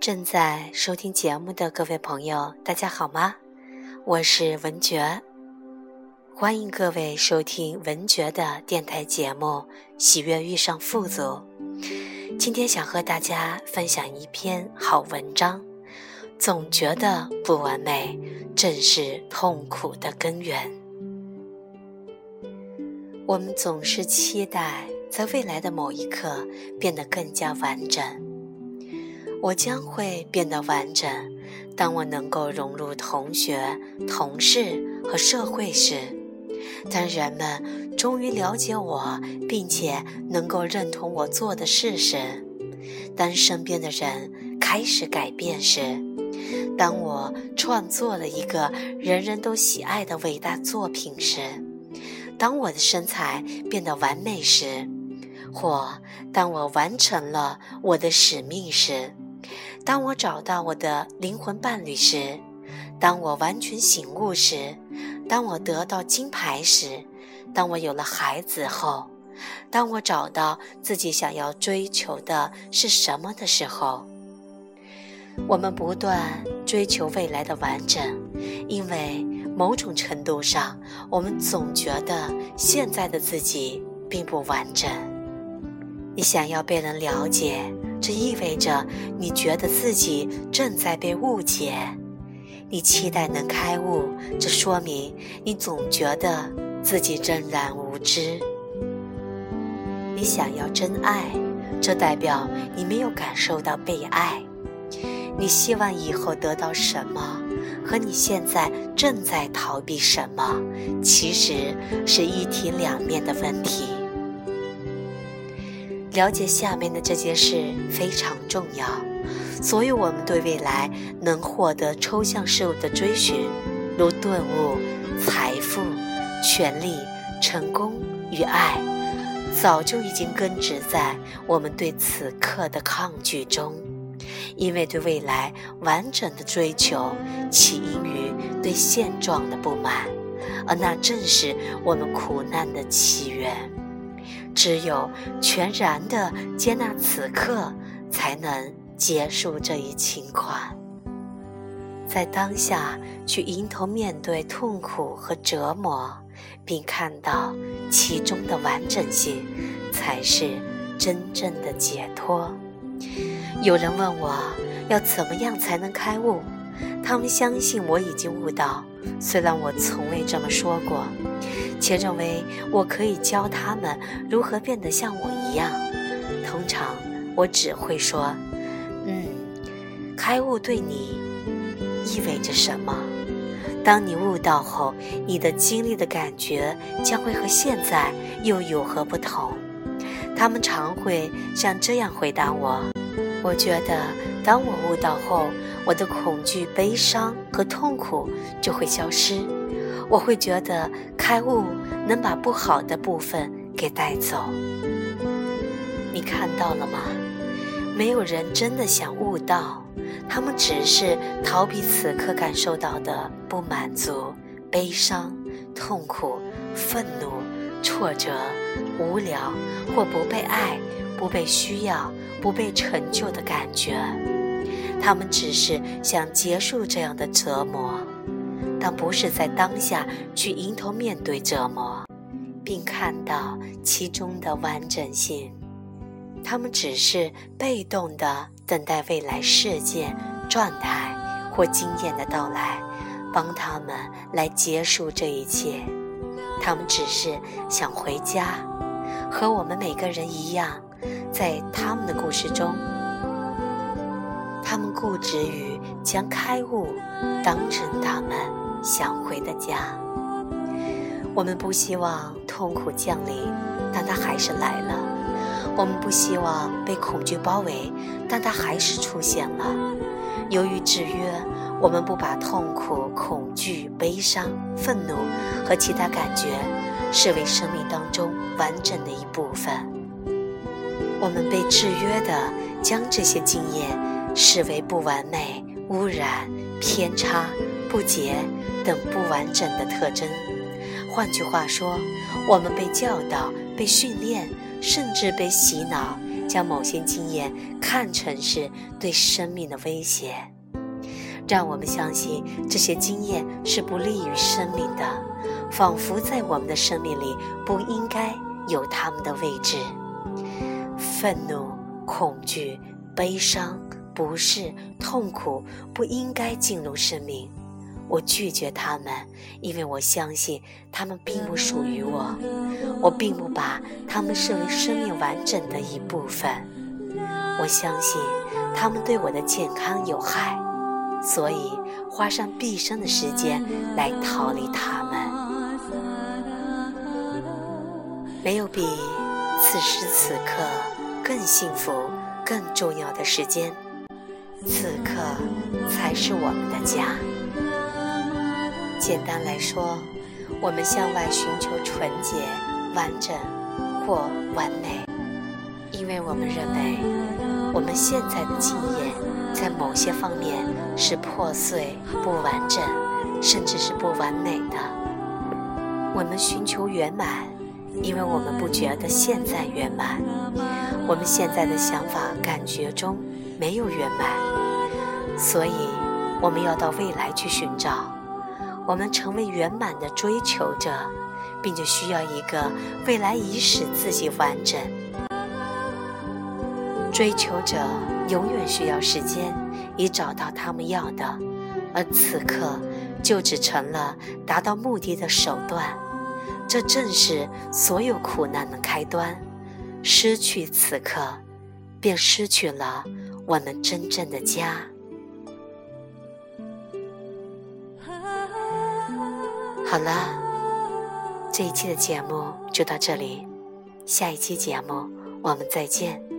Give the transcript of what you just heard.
正在收听节目的各位朋友，大家好吗？我是文觉，欢迎各位收听文觉的电台节目《喜悦遇上富足》。今天想和大家分享一篇好文章。总觉得不完美，正是痛苦的根源。我们总是期待在未来的某一刻变得更加完整。我将会变得完整，当我能够融入同学、同事和社会时；当人们终于了解我，并且能够认同我做的事时；当身边的人开始改变时；当我创作了一个人人都喜爱的伟大作品时；当我的身材变得完美时；或当我完成了我的使命时。当我找到我的灵魂伴侣时，当我完全醒悟时，当我得到金牌时，当我有了孩子后，当我找到自己想要追求的是什么的时候，我们不断追求未来的完整，因为某种程度上，我们总觉得现在的自己并不完整。你想要被人了解。这意味着你觉得自己正在被误解，你期待能开悟，这说明你总觉得自己仍然无知。你想要真爱，这代表你没有感受到被爱。你希望以后得到什么，和你现在正在逃避什么，其实是一体两面的问题。了解下面的这件事非常重要，所以我们对未来能获得抽象事物的追寻，如顿悟、财富、权力、成功与爱，早就已经根植在我们对此刻的抗拒中，因为对未来完整的追求起因于对现状的不满，而那正是我们苦难的起源。只有全然的接纳此刻，才能结束这一情况。在当下去迎头面对痛苦和折磨，并看到其中的完整性，才是真正的解脱。有人问我要怎么样才能开悟，他们相信我已经悟道，虽然我从未这么说过。且认为我可以教他们如何变得像我一样。通常我只会说：“嗯，开悟对你意味着什么？当你悟道后，你的经历的感觉将会和现在又有何不同？”他们常会像这样回答我：“我觉得，当我悟道后，我的恐惧、悲伤和痛苦就会消失。”我会觉得开悟能把不好的部分给带走。你看到了吗？没有人真的想悟道，他们只是逃避此刻感受到的不满足、悲伤、痛苦、愤怒、挫折、无聊或不被爱、不被需要、不被成就的感觉。他们只是想结束这样的折磨。但不是在当下去迎头面对折磨，并看到其中的完整性，他们只是被动的等待未来事件、状态或经验的到来，帮他们来结束这一切。他们只是想回家，和我们每个人一样，在他们的故事中，他们固执于将开悟当成他们。想回的家，我们不希望痛苦降临，但它还是来了；我们不希望被恐惧包围，但它还是出现了。由于制约，我们不把痛苦、恐惧、悲伤、愤怒和其他感觉视为生命当中完整的一部分。我们被制约的，将这些经验视为不完美、污染、偏差。不洁等不完整的特征。换句话说，我们被教导、被训练，甚至被洗脑，将某些经验看成是对生命的威胁，让我们相信这些经验是不利于生命的，仿佛在我们的生命里不应该有他们的位置。愤怒、恐惧、悲伤、不适、痛苦不应该进入生命。我拒绝他们，因为我相信他们并不属于我。我并不把他们视为生命完整的一部分。我相信他们对我的健康有害，所以花上毕生的时间来逃离他们。没有比此时此刻更幸福、更重要的时间。此刻才是我们的家。简单来说，我们向外寻求纯洁、完整或完美，因为我们认为我们现在的经验在某些方面是破碎、不完整，甚至是不完美的。我们寻求圆满，因为我们不觉得现在圆满。我们现在的想法、感觉中没有圆满，所以我们要到未来去寻找。我们成为圆满的追求者，并且需要一个未来以使自己完整。追求者永远需要时间以找到他们要的，而此刻就只成了达到目的的手段。这正是所有苦难的开端。失去此刻，便失去了我们真正的家。好了，这一期的节目就到这里，下一期节目我们再见。